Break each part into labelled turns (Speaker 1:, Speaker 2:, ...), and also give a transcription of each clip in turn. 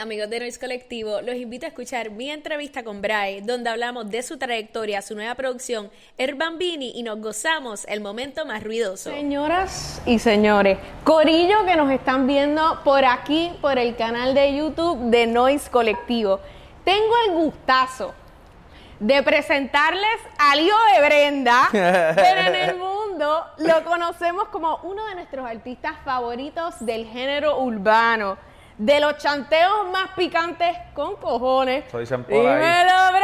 Speaker 1: amigos de Noise Colectivo, los invito a escuchar mi entrevista con Bray, donde hablamos de su trayectoria, su nueva producción, El Bambini, y nos gozamos el momento más ruidoso.
Speaker 2: Señoras y señores, Corillo que nos están viendo por aquí, por el canal de YouTube de Noise Colectivo, tengo el gustazo de presentarles al hijo de Brenda, pero en el mundo lo conocemos como uno de nuestros artistas favoritos del género urbano de los chanteos más picantes con cojones.
Speaker 3: Soy.
Speaker 2: Dímelo,
Speaker 3: lo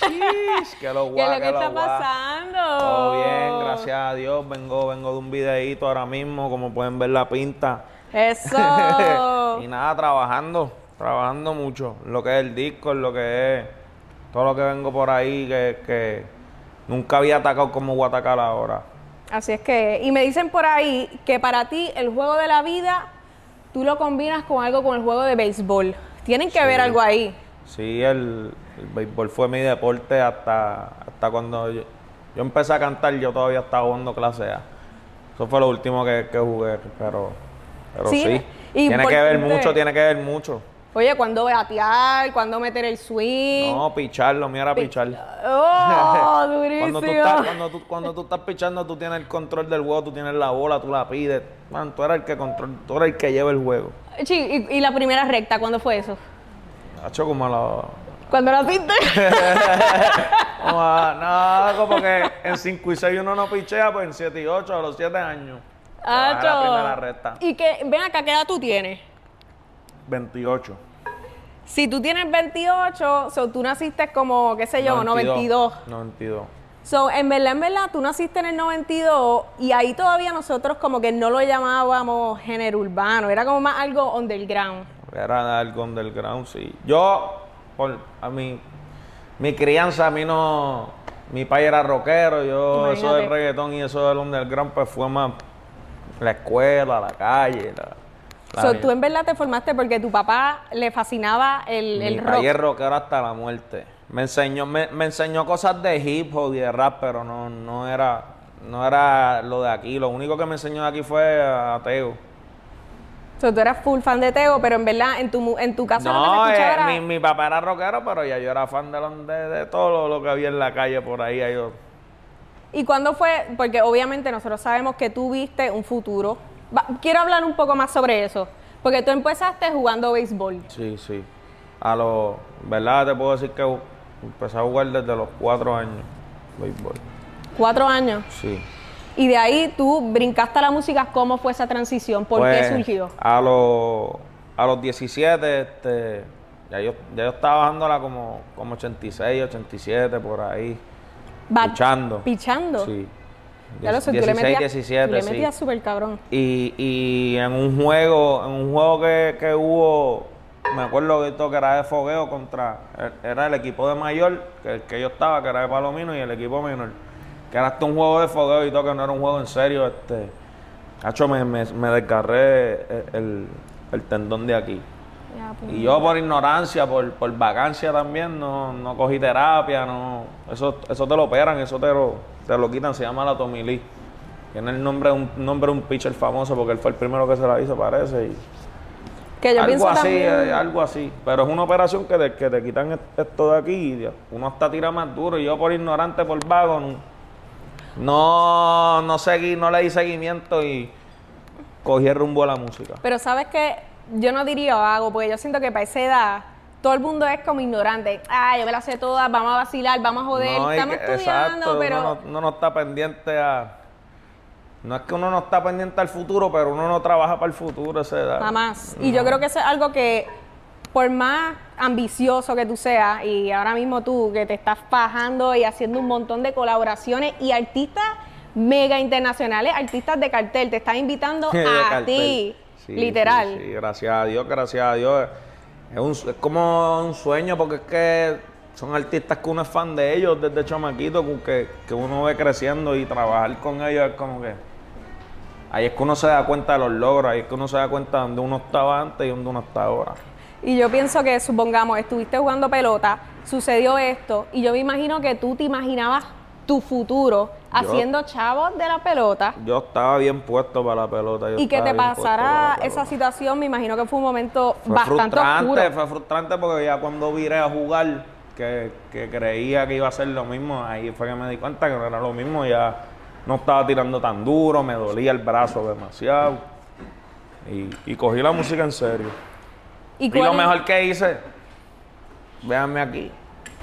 Speaker 2: ¿Qué es lo que está pasando?
Speaker 3: Todo bien, gracias a Dios. Vengo, vengo de un videíto ahora mismo, como pueden ver la pinta.
Speaker 2: Eso.
Speaker 3: y nada, trabajando, trabajando mucho. Lo que es el disco, lo que es todo lo que vengo por ahí, que, que nunca había atacado como voy a atacar ahora.
Speaker 2: Así es que, y me dicen por ahí que para ti el juego de la vida, tú lo combinas con algo con el juego de béisbol. Tienen que
Speaker 3: Sí.
Speaker 2: ver algo ahí.
Speaker 3: Sí, el, el béisbol fue mi deporte hasta, hasta cuando yo, yo empecé a cantar, yo todavía estaba jugando clase A. Eso fue lo último que, que jugué, pero, pero
Speaker 2: Sí,
Speaker 3: sí.
Speaker 2: y
Speaker 3: Tiene que ver mucho, tiene que ver mucho.
Speaker 2: Oye, ¿cuándo batear? ¿Cuándo meter el swing?
Speaker 3: No, pichar, lo mío era pichar.
Speaker 2: ¡Oh, durísimo!
Speaker 3: Cuando tú, estás, cuando, tú, cuando tú estás pichando, tú tienes el control del juego, tú tienes la bola, tú la pides. Man, tú eres el que control, tú eres el que lleva el juego.
Speaker 2: Sí, y, y la primera recta, ¿cuándo fue eso?
Speaker 3: Hacho como a la...
Speaker 2: ¿Cuándo naciste?
Speaker 3: no, como que en 5 y 6 uno no pichea, pues en 7 y 8 a los 7 años. Ah,
Speaker 2: Acho.
Speaker 3: la primera recta.
Speaker 2: Y que, ven acá, ¿qué edad tú tienes?
Speaker 3: 28.
Speaker 2: Si tú tienes 28, so, tú naciste como, qué sé yo, 92.
Speaker 3: 92.
Speaker 2: So, en verdad, en verdad, tú naciste en el 92 y ahí todavía nosotros como que no lo llamábamos género urbano, era como más algo underground.
Speaker 3: Era algo underground, sí. Yo, por, a mí, mi crianza, a mí no. Mi padre era rockero, yo, eso del reggaetón y eso del underground, pues fue más la escuela, la calle. La
Speaker 2: So, tú en verdad te formaste porque tu papá le fascinaba el,
Speaker 3: Mi
Speaker 2: el rock.
Speaker 3: es rockero hasta la muerte. Me enseñó, me, me enseñó cosas de hip hop y de rap, pero no, no era, no era lo de aquí. Lo único que me enseñó de aquí fue ateo.
Speaker 2: So, tú eras full fan de Teo, pero en verdad en tu, en tu casa
Speaker 3: No,
Speaker 2: se escuchaba
Speaker 3: eh,
Speaker 2: era-
Speaker 3: mi, mi papá era rockero, pero ya yo era fan de, de, de todo lo, lo que había en la calle por ahí. ahí yo-
Speaker 2: ¿Y cuándo fue? Porque obviamente nosotros sabemos que tú viste un futuro. Va- quiero hablar un poco más sobre eso. Porque tú empezaste jugando béisbol.
Speaker 3: Sí, sí. A los, ¿verdad? Te puedo decir que empecé a jugar desde los cuatro años, béisbol.
Speaker 2: Cuatro años.
Speaker 3: Sí.
Speaker 2: Y de ahí tú brincaste a la música. ¿Cómo fue esa transición? ¿Por
Speaker 3: Pues,
Speaker 2: qué surgió?
Speaker 3: A los, a los 17, este, ya yo, ya yo estaba bajándola como, como 86, 87, por ahí.
Speaker 2: Va-
Speaker 3: Pichando.
Speaker 2: ¿Pichando?
Speaker 3: Sí.
Speaker 2: Ya lo sé, tú
Speaker 3: 16,
Speaker 2: le metías,
Speaker 3: 17,
Speaker 2: tú le
Speaker 3: sí.
Speaker 2: metías súper cabrón.
Speaker 3: Y, y en un juego, en un juego que, que hubo, me acuerdo que esto que era de fogueo contra, era el equipo de mayor, que el que yo estaba, que era de Palomino, y el equipo menor. Que era hasta un juego de fogueo y todo, que no era un juego en serio, este. Hacho, me, me, me desgarré el, el- el tendón de aquí.
Speaker 2: Ya, pues.
Speaker 3: Y yo por ignorancia, por, por vacancia también, no, no cogí terapia, no. Eso, eso te lo operan, eso te lo, te lo quitan, se llama la Tommy Lee. Tiene el nombre de un nombre de un pitcher famoso porque él fue el primero que se la hizo, parece. Y
Speaker 2: Que yo
Speaker 3: algo así,
Speaker 2: también...
Speaker 3: eh, algo así. Pero es una operación que te, que te quitan est- esto de aquí y uno hasta tira más duro. Y yo por ignorante, por vago, no, no, no seguí, no le di seguimiento y cogí el rumbo a la música.
Speaker 2: Pero sabes que yo no diría vago, porque yo siento que para esa edad todo el mundo es como ignorante. Ah, yo me la sé todas, vamos a vacilar, vamos a joder,
Speaker 3: No,
Speaker 2: estamos
Speaker 3: que-
Speaker 2: estudiando,
Speaker 3: exacto,
Speaker 2: pero...
Speaker 3: Uno no, uno no está pendiente a... No es que uno no está pendiente al futuro, pero uno no trabaja para el futuro esa edad.
Speaker 2: Jamás. Y yo creo que eso es algo que, por más ambicioso que tú seas, y ahora mismo tú que te estás fajando y haciendo un montón de colaboraciones y artistas mega internacionales, artistas de cartel, te están invitando a ti,
Speaker 3: Sí,
Speaker 2: literal.
Speaker 3: Sí, sí, gracias a Dios, gracias a Dios. Es, un, es como un sueño porque es que son artistas que uno es fan de ellos desde chamaquito, que, que uno ve creciendo y trabajar con ellos es como que... Ahí es que uno se da cuenta de los logros, ahí es que uno se da cuenta de dónde uno estaba antes y dónde uno está ahora.
Speaker 2: Y yo pienso que, supongamos, estuviste jugando pelota, sucedió esto, y yo me imagino que tú te imaginabas tu futuro haciendo chavos de la pelota
Speaker 3: Yo estaba bien puesto para la pelota. yo
Speaker 2: y que te pasara esa situación, me imagino que fue un momento
Speaker 3: Fue
Speaker 2: bastante
Speaker 3: frustrante,
Speaker 2: oscuro.
Speaker 3: fue frustrante porque ya cuando viré a jugar, que, que creía que iba a ser lo mismo, ahí fue que me di cuenta que no era lo mismo, ya no estaba tirando tan duro, me dolía el brazo demasiado. Y, y cogí la música en serio.
Speaker 2: ¿Y,
Speaker 3: Y lo mejor que hice, véanme aquí.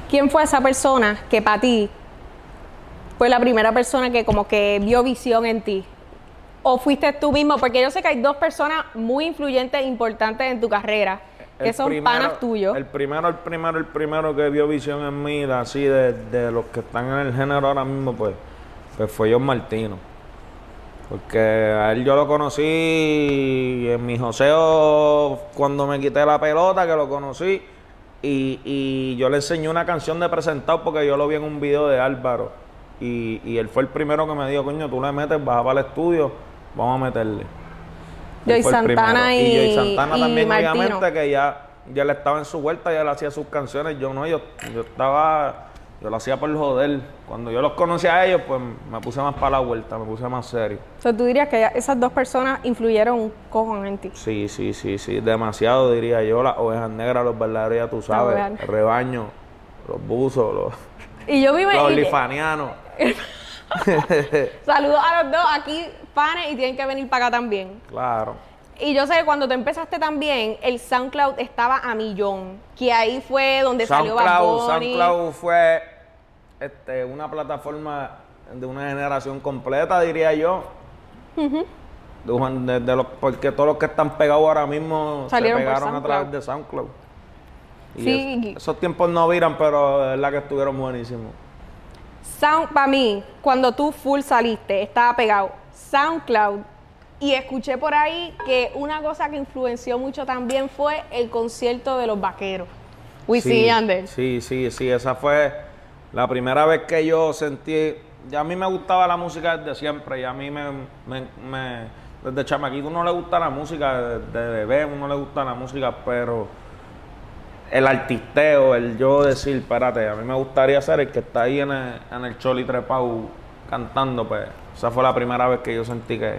Speaker 2: ¿Quién fue esa persona que para ti fue la primera persona que como que vio visión en ti? ¿O fuiste tú mismo? Porque yo sé que hay dos personas muy influyentes e importantes en tu carrera, que
Speaker 3: El
Speaker 2: son
Speaker 3: primero-
Speaker 2: panas tuyos.
Speaker 3: El primero, el primero, el primero que vio visión en mí, así de, de los que están en el género ahora mismo, pues, pues fue John Martino. Porque a él yo lo conocí en mi joseo cuando me quité la pelota, que lo conocí. Y, y yo le enseñé una canción de presentado porque yo lo vi en un video de Álvaro. Y, y él fue el primero que me dijo, coño, tú le metes, baja para el estudio, vamos a meterle.
Speaker 2: Joy Santana y-
Speaker 3: Joy Santana
Speaker 2: y
Speaker 3: también,
Speaker 2: Martino.
Speaker 3: obviamente, que ya, ya él estaba en su vuelta, ya él hacía sus canciones. Yo no, yo, yo estaba, yo lo hacía por joder. Cuando yo los conocí a ellos, pues me puse más para la vuelta, me puse más serio.
Speaker 2: O sea, tú dirías que esas dos personas influyeron un cojón en ti.
Speaker 3: Sí, sí, sí, sí, demasiado diría yo. Las ovejas negras, los verdaderos, ya tú sabes, el rebaño, los buzos, los,
Speaker 2: Y yo
Speaker 3: los olifanianos.
Speaker 2: Saludos a los dos aquí, panes, y tienen que venir para acá también.
Speaker 3: Claro.
Speaker 2: Y yo sé que cuando te empezaste también, el SoundCloud estaba a millón. Que ahí fue donde salió Bad
Speaker 3: SoundCloud,
Speaker 2: Bunny.
Speaker 3: SoundCloud fue este, una plataforma de una generación completa, diría yo. Un- de- de los- porque todos los que están pegados ahora mismo
Speaker 2: Salieron
Speaker 3: se pegaron a través de SoundCloud. Y
Speaker 2: Sí.
Speaker 3: es- esos tiempos no viran, pero de verdad que estuvieron buenísimos.
Speaker 2: Sound, para mí, cuando tú full saliste, estaba pegado SoundCloud. Y escuché por ahí que una cosa que influenció mucho también fue el concierto de los vaqueros. Wisin y Yandel.
Speaker 3: Sí, sí, sí, esa fue la primera vez que yo sentí, ya a mí me gustaba la música desde siempre, y a mí me, me, me- desde chamaquito uno le gusta la música, desde bebé uno le gusta la música, pero el artisteo, el yo decir, espérate, a mí me gustaría ser el que está ahí en el, en el choli trepau cantando, pues esa fue la primera vez que yo sentí que...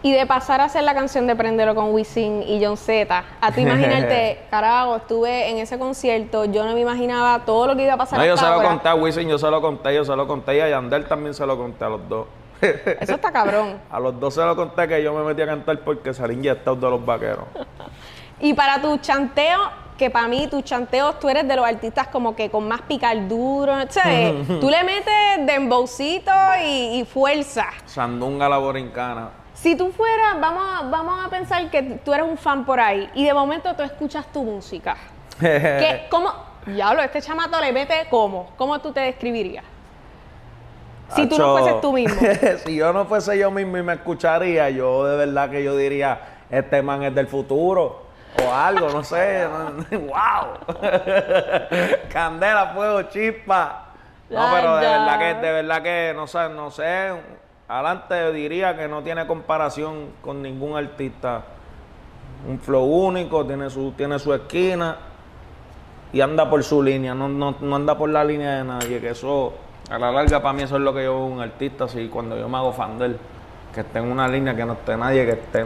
Speaker 2: Y de pasar a hacer la canción de Prendelo con Wisin y John Z, a tú imaginarte, carajo, estuve en ese concierto, yo no me imaginaba todo lo que iba a pasar
Speaker 3: No, yo se lo conté a Wisin, yo se lo conté, yo se lo conté, y a Yandel también se lo conté a los dos.
Speaker 2: Eso está cabrón.
Speaker 3: A los dos se lo conté que yo me metí a cantar porque salí inyectado de los vaqueros.
Speaker 2: Y para tu chanteo, que para mí tus chanteos, tú eres de los artistas como que con más picar duro, ¿sabes? tú le metes dembowcito y, y fuerza.
Speaker 3: Sandunga la borincana.
Speaker 2: Si tú fueras, vamos a, vamos a pensar que tú eres un fan por ahí y de momento tú escuchas tu música. ¿Qué, ¿Cómo? Diablo, este chamato le mete cómo. ¿Cómo tú te describirías? Si tú no fueses tú mismo.
Speaker 3: si yo no fuese yo mismo y me escucharía, yo de verdad que yo diría, este man es del futuro. O algo, no sé. ¡Wow! Candela, fuego, chispa. No, pero de verdad que, de verdad que, no sé, no sé. Adelante diría que no tiene comparación con ningún artista. Un flow único, tiene su, tiene su esquina y anda por su línea, no, no, no anda por la línea de nadie, que eso, a la larga para mí eso es lo que yo veo un artista, así cuando yo me hago fan de él, que esté en una línea, que no esté nadie, que esté,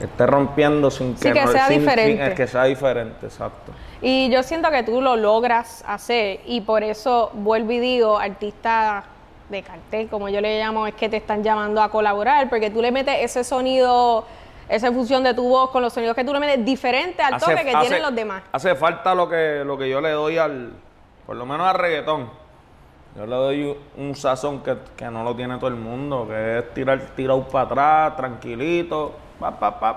Speaker 3: esté rompiendo sin
Speaker 2: Sí,
Speaker 3: que,
Speaker 2: que
Speaker 3: no-
Speaker 2: sea
Speaker 3: sin- sin-
Speaker 2: diferente.
Speaker 3: es que sea diferente, exacto.
Speaker 2: Y yo siento que tú lo logras hacer y por eso vuelvo y digo, artista de cartel, como yo le llamo, es que te están llamando a colaborar porque tú le metes ese sonido, esa fusión de tu voz con los sonidos que tú le metes diferente al toque que tienen los demás.
Speaker 3: Hace falta lo que, lo que yo le doy al, por lo menos al reggaetón. Yo le doy un sazón que, que no lo tiene todo el mundo, que es tirar tirado para atrás, tranquilito, pap, pap, pap.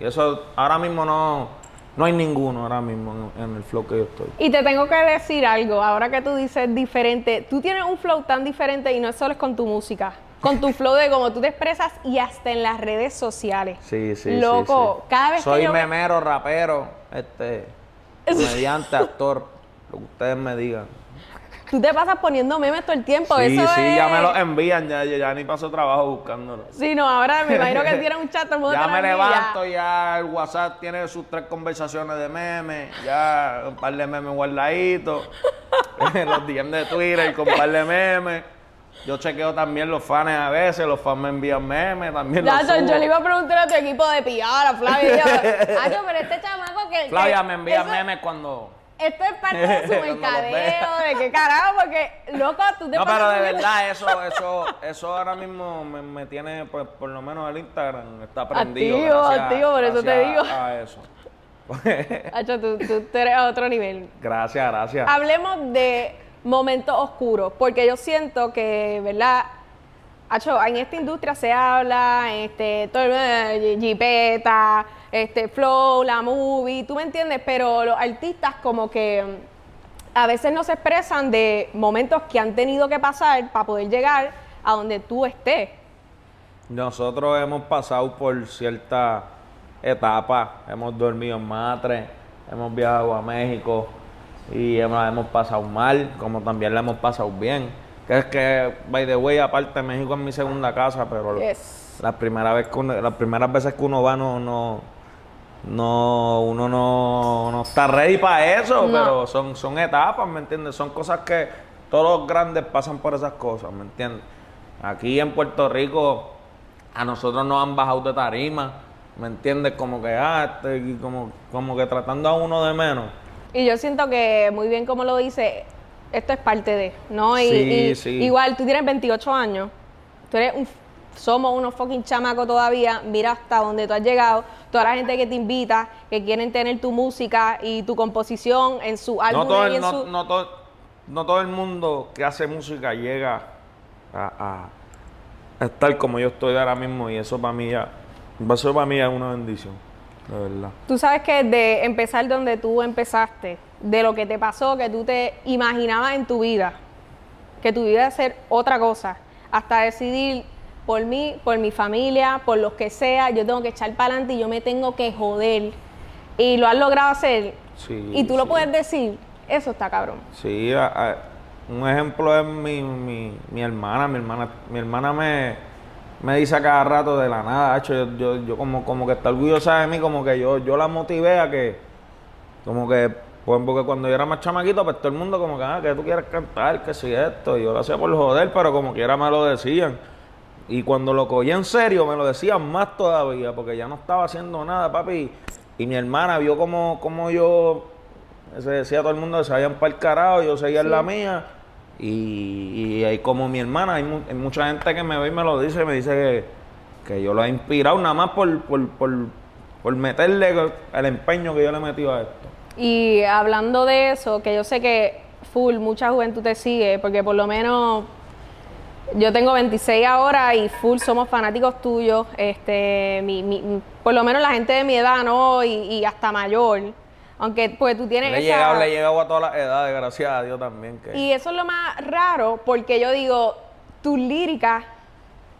Speaker 3: Y eso ahora mismo no, no hay ninguno ahora mismo en, en el flow que yo estoy.
Speaker 2: Y te tengo que decir algo, ahora que tú dices diferente, tú tienes un flow tan diferente y no solo es con tu música, con tu flow de cómo tú te expresas y hasta en las redes sociales.
Speaker 3: Sí, sí, sí,
Speaker 2: Loco,
Speaker 3: sí.
Speaker 2: cada vez
Speaker 3: Soy
Speaker 2: que yo...
Speaker 3: memero, rapero, este, comediante, actor, lo que ustedes me digan.
Speaker 2: Tú te pasas poniendo memes todo el tiempo,
Speaker 3: Sí,
Speaker 2: eso
Speaker 3: sí,
Speaker 2: es...
Speaker 3: ya me lo envían, ya, ya, ya ni paso trabajo buscándolo.
Speaker 2: Sí, no, ahora me imagino que tiene un chat, todo el mundo
Speaker 3: Ya me levanto, ya el WhatsApp tiene sus tres conversaciones de memes, ya un par de memes guardaditos. los DM de Twitter con un par de memes. Yo chequeo también los fans a veces, los fans me envían memes, también los
Speaker 2: Nacho,
Speaker 3: subo.
Speaker 2: yo le iba a preguntar a tu equipo de PR, a Flavia. y yo, Nacho, pero este chamaco que.
Speaker 3: Flavia
Speaker 2: que
Speaker 3: me envía
Speaker 2: eso-
Speaker 3: memes cuando...
Speaker 2: Esto es parte de su mercadeo, de qué carajo, porque, loco, tú te
Speaker 3: No, pero de verdad, eso, eso, eso ahora mismo me, me tiene, pues, por lo menos el Instagram está prendido.
Speaker 2: Activo,
Speaker 3: gracias-
Speaker 2: activo, por eso te digo.
Speaker 3: A eso.
Speaker 2: Nacho, tú, tú- eres a otro nivel.
Speaker 3: gracias, gracias.
Speaker 2: Hablemos de momentos oscuros, porque yo siento que, ¿verdad? Hacho, en esta industria se habla, este, todo el eh, Jipeta, este, Flow, la movie, tú me entiendes, pero los artistas como que mm, a veces no se expresan de momentos que han tenido que pasar para poder llegar a donde tú estés.
Speaker 3: Nosotros hemos pasado por ciertas etapas, hemos dormido en Matre, hemos viajado a México y hemos, hemos pasado mal, como también la hemos pasado bien. Que es que, by the way, aparte México es mi segunda casa, pero
Speaker 2: Yes.
Speaker 3: la primera vez que uno- las primeras veces que uno va no, no, no uno no, no está ready para eso,
Speaker 2: No.
Speaker 3: pero son, son etapas, ¿me entiendes? Son cosas que todos los grandes pasan por esas cosas, ¿me entiendes? Aquí en Puerto Rico a nosotros nos han bajado de tarima, ¿me entiendes? Como que, ah, este, como, como que tratando a uno de menos.
Speaker 2: Y yo siento que, muy bien como lo dice, esto es parte de, ¿no? Y,
Speaker 3: Sí,
Speaker 2: y
Speaker 3: sí.
Speaker 2: igual, tú tienes 28 años, tú eres un, somos unos fucking chamacos todavía, mira hasta donde tú has llegado, toda la gente que te invita, que quieren tener tu música y tu composición en su álbum
Speaker 3: No todo,
Speaker 2: y
Speaker 3: el,
Speaker 2: en
Speaker 3: no,
Speaker 2: su...
Speaker 3: no todo, no todo el mundo que hace música llega a, a- a estar como yo estoy ahora mismo y eso para mí ya, eso para mí es una bendición, de verdad.
Speaker 2: Tú sabes que de empezar donde tú empezaste, de lo que te pasó, que tú te imaginabas en tu vida, que tu vida iba a ser otra cosa, hasta decidir por mí, por mi familia, por los que sea, yo tengo que echar para adelante y yo me tengo que joder. Y lo has logrado hacer.
Speaker 3: Sí,
Speaker 2: y tú lo puedes decir, eso está cabrón.
Speaker 3: Sí, a- a- un ejemplo es mi, mi, mi hermana, mi hermana, mi hermana me, me dice a cada rato de la nada, hecho, yo, yo, yo como, como que está orgullosa de mí, como que yo, yo la motivé a que, como que, pues, porque cuando yo era más chamaquito, pues todo el mundo como que, ah, que tú quieres cantar, que si esto, y yo lo hacía por joder, pero como quiera me lo decían. Y cuando lo cogí en serio, me lo decían más todavía, porque ya no estaba haciendo nada, papi. Y mi hermana vio como, como yo se decía a todo el mundo que se el carajo, yo seguía en la mía. Y, y ahí como mi hermana, hay, mu- hay mucha gente que me ve y me lo dice, me dice que, que yo lo he inspirado nada más por, por, por, por meterle el empeño que yo le he metido a esto.
Speaker 2: Y hablando de eso, que yo sé que full, mucha juventud te sigue, porque por lo menos yo tengo 26 ahora y full somos fanáticos tuyos, este, mi, mi- por lo menos la gente de mi edad, ¿no? Y, y hasta mayor. Aunque pues tú tienes
Speaker 3: Le he
Speaker 2: esa-
Speaker 3: llegado, le he llegado a todas las edades, gracias a Dios también. Que...
Speaker 2: Y eso es lo más raro, porque yo digo, tus líricas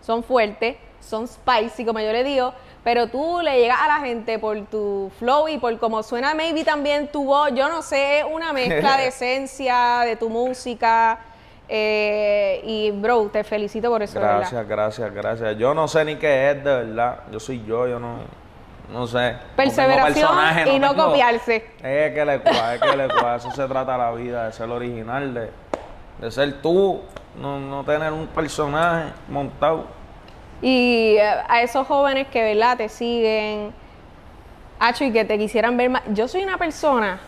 Speaker 2: son fuertes, son spicy, como yo le digo, pero tú le llegas a la gente por tu flow y por cómo suena maybe también tu voz, yo no sé, una mezcla de esencia, de tu música. Eh, y bro, te felicito por eso.
Speaker 3: Gracias, gracias, gracias. Yo no sé ni qué es de verdad. Yo soy yo, yo no, no sé.
Speaker 2: Perseveración y no
Speaker 3: tengo-
Speaker 2: copiarse.
Speaker 3: Es que le cua, es que le cua. Eso se trata la vida, de ser original, de, de ser tú, no, no tener un personaje montado.
Speaker 2: Y eh, a esos jóvenes que, ¿verdad? Te siguen, Hacho, y que te quisieran ver más. Yo soy una persona,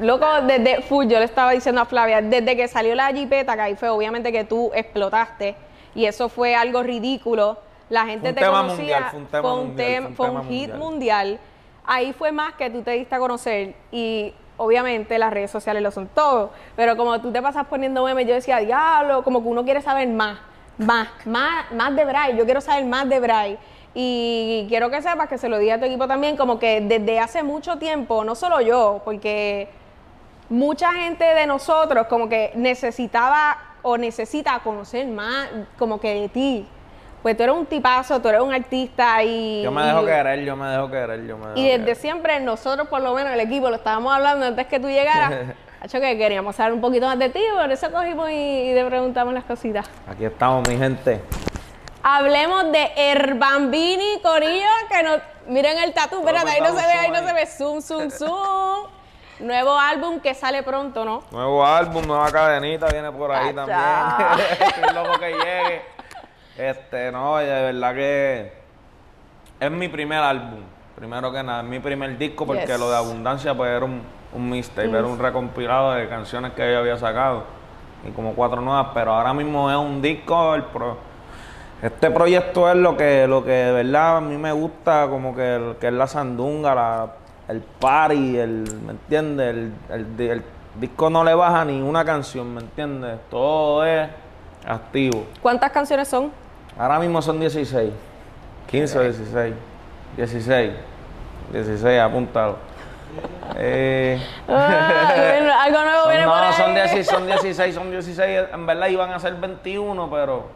Speaker 2: loco, desde, full, yo le estaba diciendo a Flavia, desde que salió la jipeta, que ahí fue obviamente que tú explotaste, y eso fue algo ridículo. La gente
Speaker 3: un
Speaker 2: te
Speaker 3: tema
Speaker 2: conocía,
Speaker 3: mundial, fue un tema
Speaker 2: fue un,
Speaker 3: mundial, fue un tema
Speaker 2: hit
Speaker 3: mundial.
Speaker 2: mundial. Ahí fue más que tú te diste a conocer y obviamente las redes sociales lo son todo, pero como tú te pasas poniendo memes, yo decía, diablo, como que uno quiere saber más, más, más, más de Bray, yo quiero saber más de Bray. Y quiero que sepas que se lo diga a tu equipo también, como que desde hace mucho tiempo, no solo yo, porque mucha gente de nosotros como que necesitaba o necesita conocer más como que de ti. Pues tú eres un tipazo, tú eres un artista y...
Speaker 3: Yo me
Speaker 2: y-
Speaker 3: dejo querer, yo me dejo querer, yo me dejo
Speaker 2: y desde
Speaker 3: querer.
Speaker 2: siempre nosotros, por lo menos el equipo, lo estábamos hablando antes que tú llegaras, hecho que queríamos saber un poquito más de ti, por eso cogimos y, y te preguntamos las cositas.
Speaker 3: Aquí estamos, mi gente.
Speaker 2: Hablemos de Herbambini, Corillo, que no... Miren el tatu, espérate, ahí no se ve, ahí no se ve, zoom, zoom, zoom. Nuevo álbum que sale pronto, ¿no?
Speaker 3: Nuevo álbum, nueva cadenita viene por ahí también. Estoy loco que llegue. Este, no, de verdad que es mi primer álbum. Primero que nada, es mi primer disco porque
Speaker 2: Yes.
Speaker 3: lo de Abundancia pues era un, un mixtape, era un recompilado de canciones que yo había sacado y como cuatro nuevas, pero ahora mismo es un disco. El pro- este proyecto es lo que, lo que de verdad a mí me gusta, como que, que es la sandunga, la, el party, el, ¿me entiendes? El, el el disco no le baja ni una canción, ¿me entiendes? Todo es activo.
Speaker 2: ¿Cuántas canciones son?
Speaker 3: Ahora mismo son 16, 15 o 16, 16, 16, apúntalo. Eh,
Speaker 2: Ah, bueno, algo nuevo
Speaker 3: son-
Speaker 2: viene por
Speaker 3: no,
Speaker 2: ahí.
Speaker 3: son 16, son 16, son 16. En verdad iban a ser 21, pero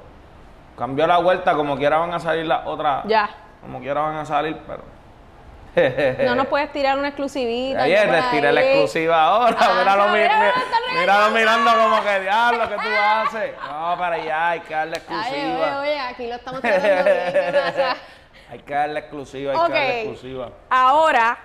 Speaker 3: cambió la vuelta. Como quiera van a salir las otras.
Speaker 2: Ya.
Speaker 3: Como quiera van a salir, pero.
Speaker 2: No nos puedes tirar una exclusivita.
Speaker 3: Ayer les tiré la exclusiva ahora.
Speaker 2: Ah,
Speaker 3: míralo,
Speaker 2: no,
Speaker 3: mi- mi- míralo mirando como que diablo, ¿qué tú haces? No, para allá hay que darle
Speaker 2: Ay,
Speaker 3: exclusiva.
Speaker 2: oye, oye, aquí lo estamos tratando bien. ¿qué pasa?
Speaker 3: hay que darle exclusiva, hay
Speaker 2: Ok.
Speaker 3: que darle exclusiva.
Speaker 2: Ahora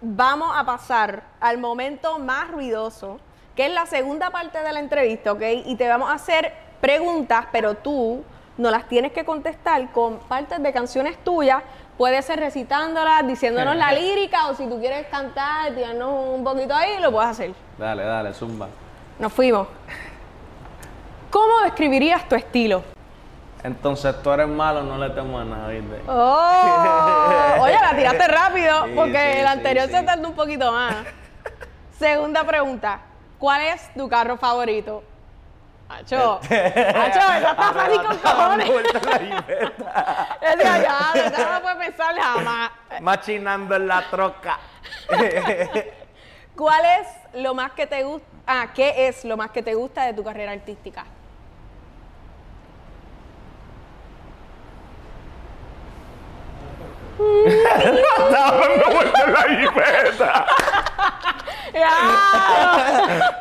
Speaker 2: vamos a pasar al momento más ruidoso, que es la segunda parte de la entrevista, ¿ok? Y te vamos a hacer preguntas, pero tú no las tienes que contestar con partes de canciones tuyas. Puede ser recitándolas, diciéndonos la lírica, o si tú quieres cantar, tirarnos un poquito ahí, lo puedes hacer.
Speaker 3: Dale, dale, zumba.
Speaker 2: Nos fuimos. ¿Cómo describirías tu estilo?
Speaker 3: Entonces tú eres malo, no le temo a nada, ¿viste?
Speaker 2: Oh, oye, la tiraste rápido
Speaker 3: Sí,
Speaker 2: porque
Speaker 3: sí,
Speaker 2: el anterior
Speaker 3: sí.
Speaker 2: se tardó un poquito más. Segunda pregunta. ¿Cuál es tu carro favorito? Acho, Acho, esa está fácil con cojones. Decía, ya, ya no puedes pensar jamás.
Speaker 3: Machinando en la troca.
Speaker 2: ¿Cuál es lo más que te gusta? Ah, ¿qué es lo más que te gusta de tu carrera artística?
Speaker 3: Estaba dando vueltas en la jipeta.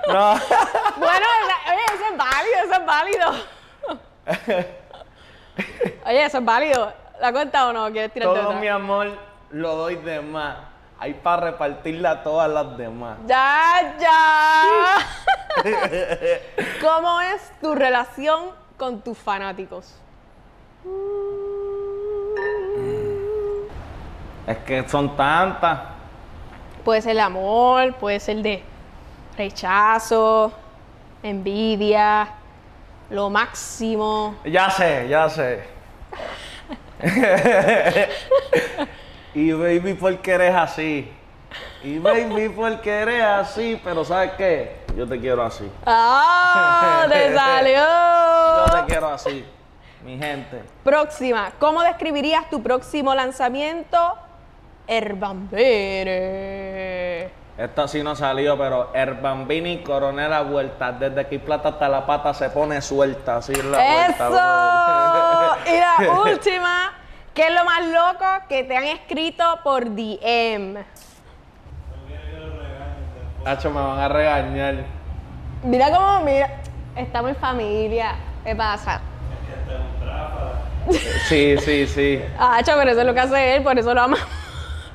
Speaker 3: No.
Speaker 2: Bueno, la- oye, eso es válido. Oye, eso es válido. ¿La cuenta o no? ¿Quieres
Speaker 3: Todo mi amor lo doy de más. Hay para repartirla a todas las demás.
Speaker 2: Ya, ya. ¿Cómo es tu relación con tus fanáticos?
Speaker 3: Es que son tantas.
Speaker 2: Puede ser de amor, puede ser de rechazo, envidia, lo máximo.
Speaker 3: Ya sé, ya sé. y baby, porque eres así. Y baby, porque eres así. Pero ¿sabes qué? Yo te quiero así.
Speaker 2: ¡Ah! ¡Te
Speaker 3: Yo
Speaker 2: salió!
Speaker 3: te quiero así. Mi gente.
Speaker 2: Próxima. ¿Cómo describirías tu próximo lanzamiento? Herbambere.
Speaker 3: Esta sí no salió, pero el Bambini Coronel a vuelta. Desde aquí plata hasta la pata se pone suelta. Así es la.
Speaker 2: ¡Eso! Y la última. ¿Qué es lo más loco que te han escrito por DM?
Speaker 3: Hacho, me van a regañar.
Speaker 2: Mira cómo, mira. Estamos en familia. ¿Qué pasa?
Speaker 3: Sí, sí, sí.
Speaker 2: Ah, pero eso es lo que hace él, por eso lo amamos.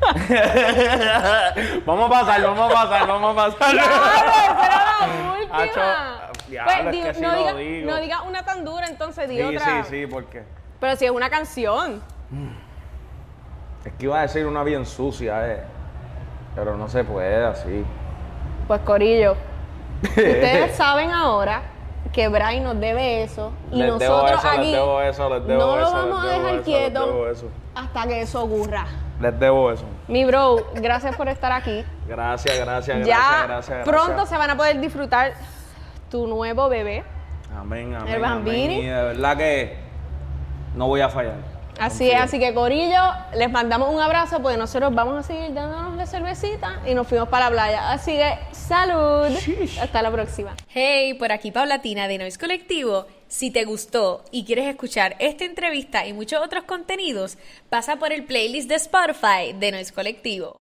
Speaker 3: vamos a pasar, vamos a pasar, vamos a pasar.
Speaker 2: ¡Claro! ¡Esa era la última!
Speaker 3: Diablo, es sí
Speaker 2: no,
Speaker 3: lo
Speaker 2: diga,
Speaker 3: digo.
Speaker 2: no diga una tan dura, entonces di
Speaker 3: Sí,
Speaker 2: otra.
Speaker 3: sí, sí, porque
Speaker 2: Pero si es una canción.
Speaker 3: es que iba a decir una bien sucia, eh. Pero no se puede así.
Speaker 2: Pues Corillo, ustedes saben ahora que Brian nos debe eso y
Speaker 3: Les debo
Speaker 2: nosotros
Speaker 3: les
Speaker 2: aquí
Speaker 3: debo eso, les debo
Speaker 2: no lo vamos a dejar
Speaker 3: eso,
Speaker 2: quieto hasta que eso ocurra.
Speaker 3: Les debo eso.
Speaker 2: Mi bro, gracias por estar aquí.
Speaker 3: Gracias, gracias,
Speaker 2: ya
Speaker 3: gracias, gracias.
Speaker 2: pronto
Speaker 3: gracias.
Speaker 2: se van a poder disfrutar tu nuevo bebé.
Speaker 3: Amén, amén.
Speaker 2: el Bambini.
Speaker 3: amén. Y de verdad que no voy a fallar.
Speaker 2: Así es, así que Corillo, les mandamos un abrazo porque nosotros vamos a seguir dándonos la cervecita y nos fuimos para la playa. Así que salud. Hasta la próxima.
Speaker 1: Hey, por aquí Paulatina de Noise Colectivo. Si te gustó y quieres escuchar esta entrevista y muchos otros contenidos, pasa por el playlist de Spotify de Noise Colectivo.